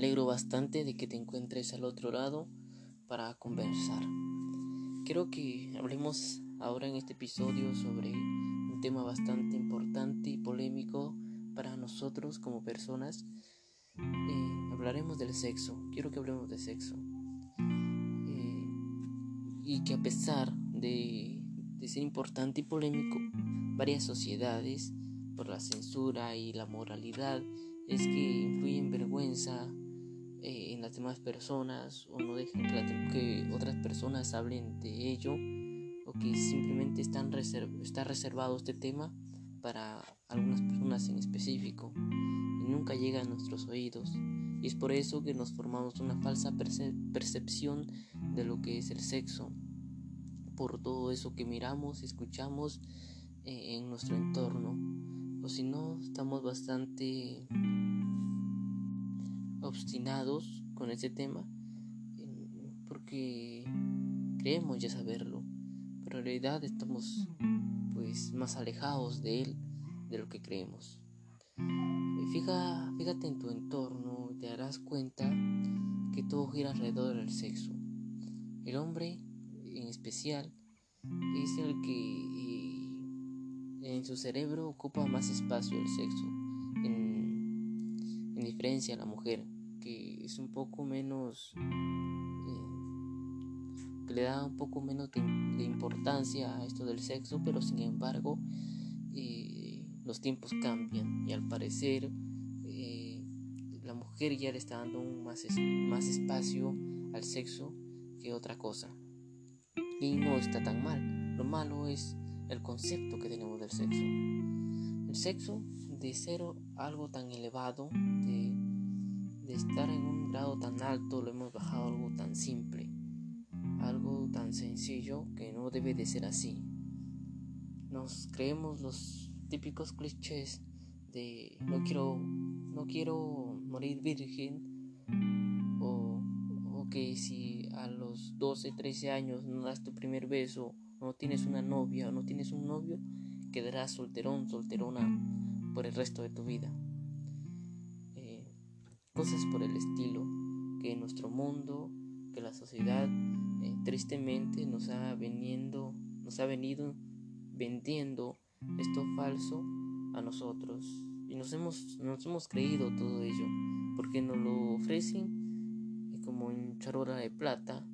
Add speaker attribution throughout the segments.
Speaker 1: alegro bastante de que te encuentres al otro lado para conversar. Quiero que hablemos ahora en este episodio sobre un tema bastante importante y polémico para nosotros como personas. Eh, hablaremos del sexo. Quiero que hablemos de sexo. Eh, y que a pesar de, de ser importante y polémico, varias sociedades, por la censura y la moralidad, es que influyen vergüenza eh, en las demás personas o no dejan que, otras personas hablen de ello o que simplemente están está reservado este tema para algunas personas en específico y nunca llega a nuestros oídos. Y es por eso que nos formamos una falsa percepción de lo que es el sexo. Por todo eso que miramos escuchamos eh, en nuestro entorno. O si no estamos bastante obstinados con ese tema porque creemos ya saberlo, pero en realidad estamos pues más alejados de él de lo que creemos. Fija, fíjate en tu entorno te darás cuenta que todo gira alrededor del sexo. El hombre en especial es el que en su cerebro ocupa más espacio el sexo diferencia a la mujer que es un poco menos eh, que le da un poco menos de, importancia a esto del sexo pero sin embargo eh, los tiempos cambian y al parecer eh, la mujer ya le está dando más, más espacio al sexo que otra cosa. Y no está tan mal. Lo malo es el concepto que tenemos del sexo. El sexo de ser algo tan elevado de de estar en un grado tan alto lo hemos bajado a algo tan simple, algo tan sencillo que no debe de ser así. Nos creemos los típicos clichés de no quiero, no quiero morir virgen o, o que si a los 12, 13 años no das tu primer beso, no tienes una novia o no tienes un novio, quedarás solterón, solterona por el resto de tu vida. Cosas por el estilo que nuestro mundo, que la sociedad eh, tristemente nos ha veniendo, nos ha venido vendiendo esto falso a nosotros. Y nos hemos, nos hemos creído todo ello porque nos lo ofrecen eh, como en charola de plata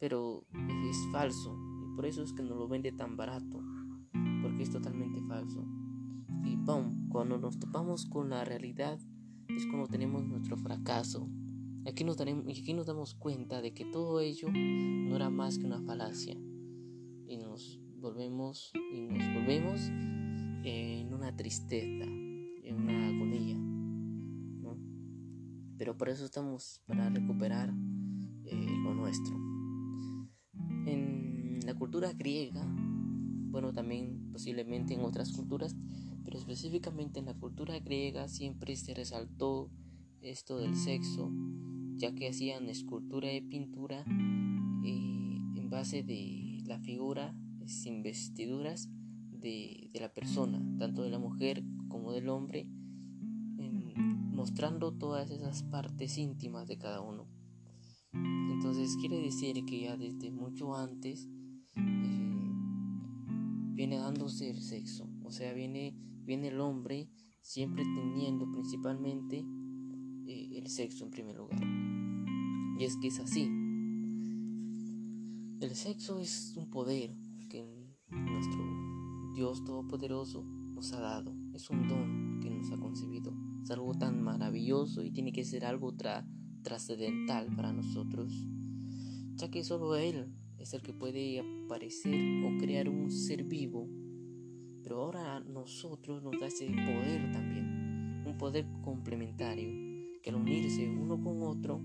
Speaker 1: pero es falso. Y por eso es que nos lo vende tan barato porque es totalmente falso. Y ¡pum! Cuando nos topamos con la realidad es cuando tenemos nuestro fracaso. Aquí nos, daremos, aquí nos damos cuenta de que todo ello no era más que una falacia. Y nos volvemos, y nos volvemos en una tristeza, en una agonía. Pero por eso estamos para recuperar eh, lo nuestro. En la cultura griega, bueno, también posiblemente en otras culturas, pero específicamente en la cultura griega siempre se resaltó esto del sexo, ya que hacían escultura y pintura eh, en base de la figura sin vestiduras de, la persona, tanto de la mujer como del hombre, mostrando todas esas partes íntimas de cada uno. Entonces quiere decir que ya desde mucho antes eh, viene dándose el sexo, o sea, viene viene el hombre siempre teniendo principalmente eh, el sexo en primer lugar. Y es que es así. El sexo es un poder que nuestro Dios Todopoderoso nos ha dado. Es un don que nos ha concebido. Es algo tan maravilloso y tiene que ser algo trascendental para nosotros. Ya que solo Él es el que puede aparecer o crear un ser vivo pero ahora a nosotros nos da ese poder también, un poder complementario, que al unirse uno con otro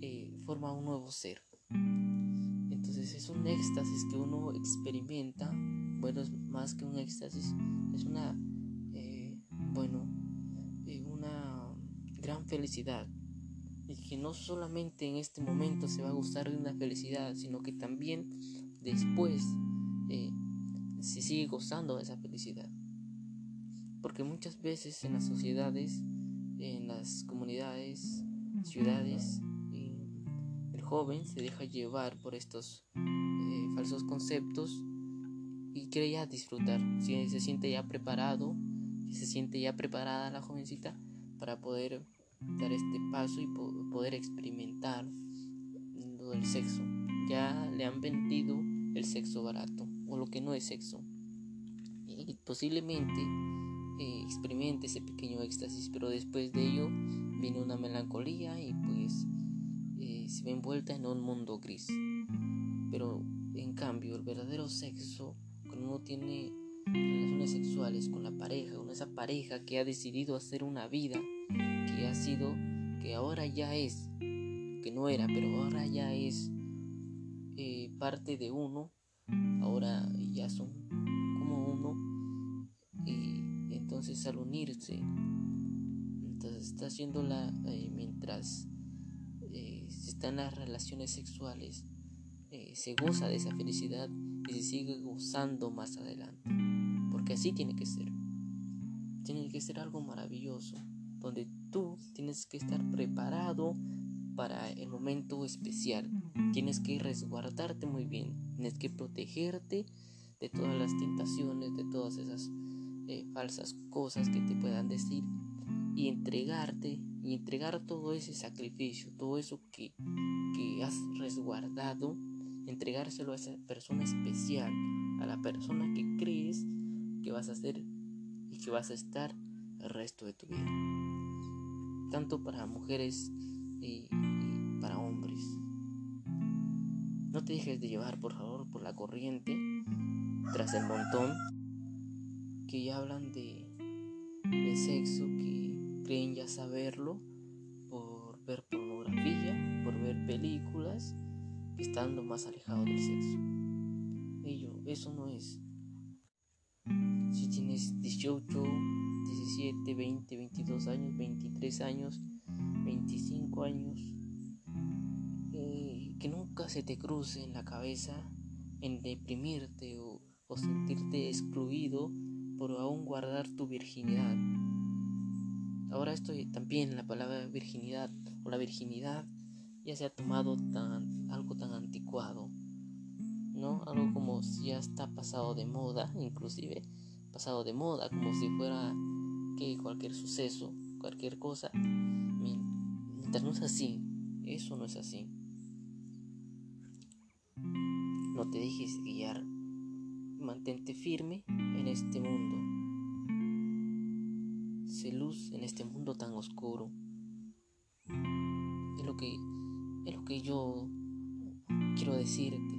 Speaker 1: eh, forma un nuevo ser. Entonces es un éxtasis que uno experimenta, bueno, es más que un éxtasis, es una, eh, bueno, eh, una gran felicidad. Y que no solamente en este momento se va a gustar de una felicidad, sino que también después si sigue gozando de esa felicidad. Porque muchas veces en las sociedades, en las comunidades, ciudades el joven se deja llevar por estos eh, falsos conceptos y quiere ya disfrutar, si se siente ya preparado, si se siente ya preparada la jovencita para poder dar este paso y poder experimentar lo del sexo. Ya le han vendido el sexo barato o lo que no es sexo. Y posiblemente eh, experimente ese pequeño éxtasis, pero después de ello viene una melancolía y pues eh, se ve envuelta en un mundo gris. Pero en cambio, el verdadero sexo, cuando uno tiene relaciones sexuales con la pareja, con esa pareja que ha decidido hacer una vida, que ha sido, que ahora ya es, que no era, pero ahora ya es eh, parte de uno, ahora ya son como uno, y entonces al unirse, entonces está haciéndola eh, mientras eh, se está en las relaciones sexuales, se goza de esa felicidad y se sigue gozando más adelante, porque así tiene que ser, tiene que ser algo maravilloso donde tú tienes que estar preparado para el momento especial. Tienes que resguardarte muy bien, tienes que protegerte de todas las tentaciones, de todas esas eh, falsas cosas que te puedan decir y entregarte y entregar todo ese sacrificio, todo eso que, que has resguardado, entregárselo a esa persona especial, a la persona que crees que vas a ser y que vas a estar el resto de tu vida. Tanto para mujeres y, Te dejes de llevar, por favor, por la corriente, tras el montón, que ya hablan de, de sexo, que creen ya saberlo por ver pornografía, por ver películas, estando más alejado del sexo. Ello, eso no es. Si tienes 18, 17, 20, 22 años, 23 años, 25 años, que se te cruce en la cabeza en deprimirte o, o sentirte excluido por aún guardar tu virginidad. Ahora estoy también la palabra virginidad o la virginidad ya se ha tomado tan, algo tan anticuado, ¿no? Algo como si ya está pasado de moda, inclusive pasado de moda, como si fuera que cualquier suceso, cualquier cosa, mientras no es así, eso no es así. No te dejes guiar, mantente firme en este mundo. Sé luz en este mundo tan oscuro. Es lo que, es lo que yo quiero decirte.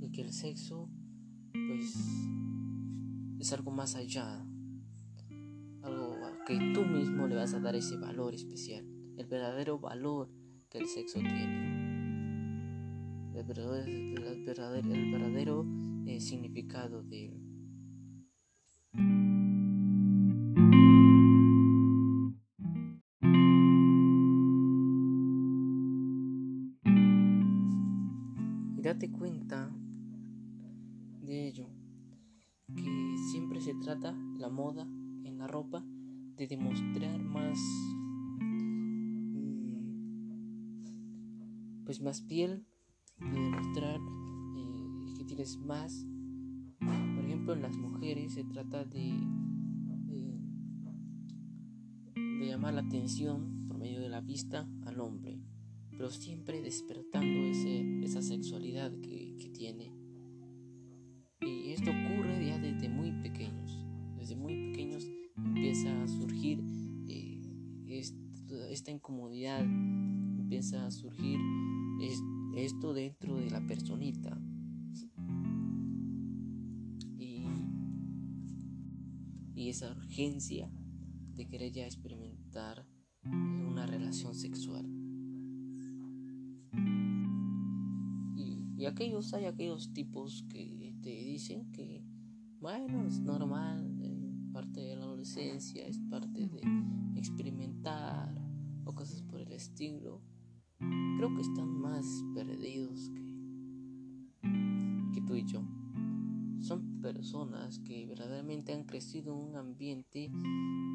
Speaker 1: Y que el sexo, pues es algo más allá, algo que tú mismo le vas a dar ese valor especial, el verdadero valor que el sexo tiene, el verdadero, el verdadero, eh, significado de él. Y date cuenta de ello que siempre se trata la moda en la ropa de demostrar más mm, pues más piel de demostrar eh, que tienes más por ejemplo en las mujeres se trata de eh, de llamar la atención por medio de la vista al hombre pero siempre despertando ese, esa sexualidad que, que tiene y esto ocurre ya desde muy pequeños. Desde muy pequeños empieza a surgir eh, esta, incomodidad, empieza a surgir esto dentro de la personita. Y, y esa urgencia de querer ya experimentar una relación sexual. Y aquellos, hay aquellos tipos que te dicen que, bueno, es normal, es parte de la adolescencia, es parte de experimentar o cosas por el estilo. Creo que están más perdidos que, que tú y yo. Son personas que verdaderamente han crecido en un ambiente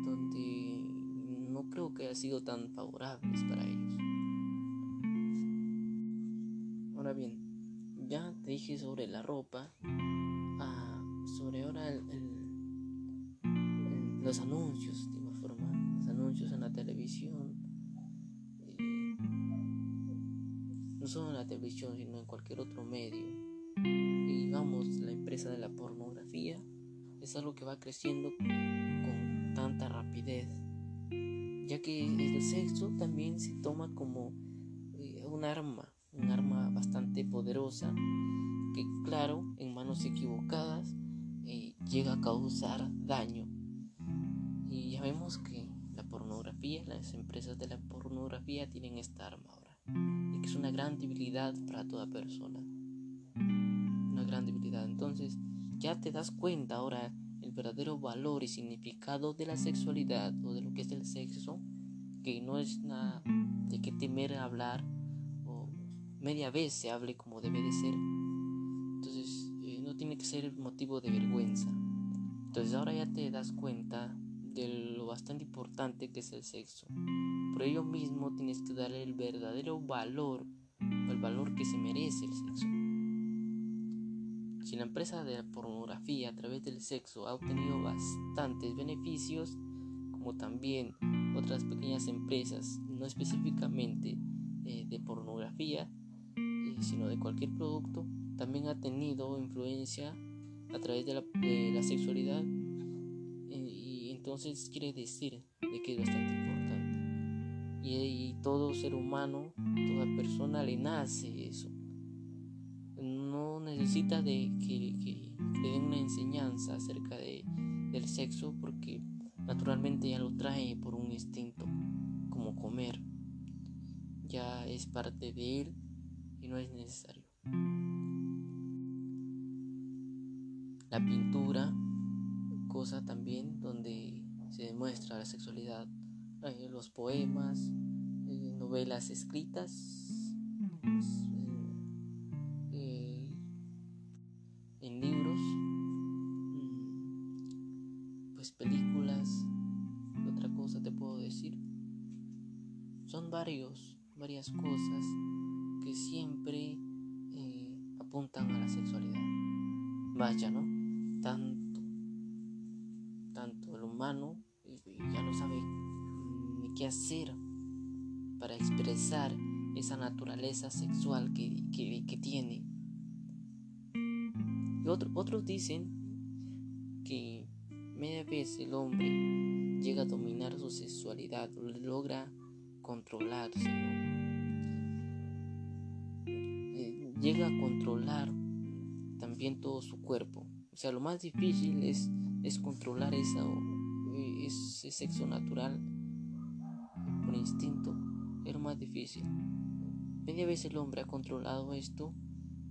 Speaker 1: donde no creo que haya sido tan favorables para ellos. Ahora bien, ya te dije sobre la ropa, ah, sobre ahora los anuncios, de igual forma, los anuncios en la televisión, solo en la televisión, sino en cualquier otro medio. Y digamos, la empresa de la pornografía es algo que va creciendo con tanta rapidez, ya que el sexo también se toma como eh, un arma un arma bastante poderosa que claro, en manos equivocadas eh, llega a causar daño. Y ya vemos que la pornografía, las empresas de la pornografía tienen esta arma. Y que es una gran debilidad para toda persona. Una gran debilidad. Entonces ya te das cuenta ahora el verdadero valor y significado de la sexualidad o de lo que es el sexo, que no es nada de que temer hablar media vez se hable como debe de ser. Entonces eh, no tiene que ser motivo de vergüenza. Entonces ahora ya te das cuenta de lo bastante importante que es el sexo. Por ello mismo tienes que darle el verdadero valor, o el valor que se merece el sexo. Si la empresa de la pornografía a través del sexo ha obtenido bastantes beneficios, como también otras pequeñas empresas, no específicamente eh, de pornografía, sino de cualquier producto, también ha tenido influencia a través de la, sexualidad y entonces quiere decir de que es bastante importante. Y, todo ser humano toda persona le nace eso. No necesita de que, le den una enseñanza acerca de, del sexo porque naturalmente ya lo trae por un instinto como comer. Ya es parte de él y no es necesario. La pintura, cosa también donde se demuestra la sexualidad, los poemas, eh, novelas escritas, eh, en libros, mm, pues películas, otra cosa te puedo decir. Son varios, varias cosas que siempre eh, apuntan a la sexualidad. Vaya, ¿no? Tanto, tanto el humano hacer para expresar esa naturaleza sexual que, que, tiene. Y otros dicen que media vez el hombre llega a dominar su sexualidad, logra controlarse, llega a controlar también todo su cuerpo. O sea, lo más difícil es, es controlar esa, ese sexo natural instinto. Lo más difícil. Media vez el hombre ha controlado esto,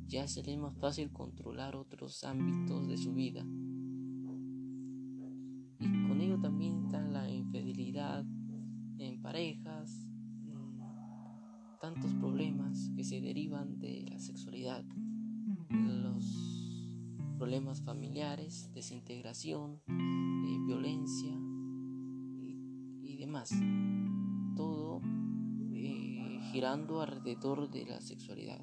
Speaker 1: ya se le es más fácil controlar otros ámbitos de su vida. Y con ello también está la infidelidad en parejas, tantos problemas que se derivan de la sexualidad, los problemas familiares, desintegración, eh, violencia y, demás. Todo eh, girando alrededor de la sexualidad.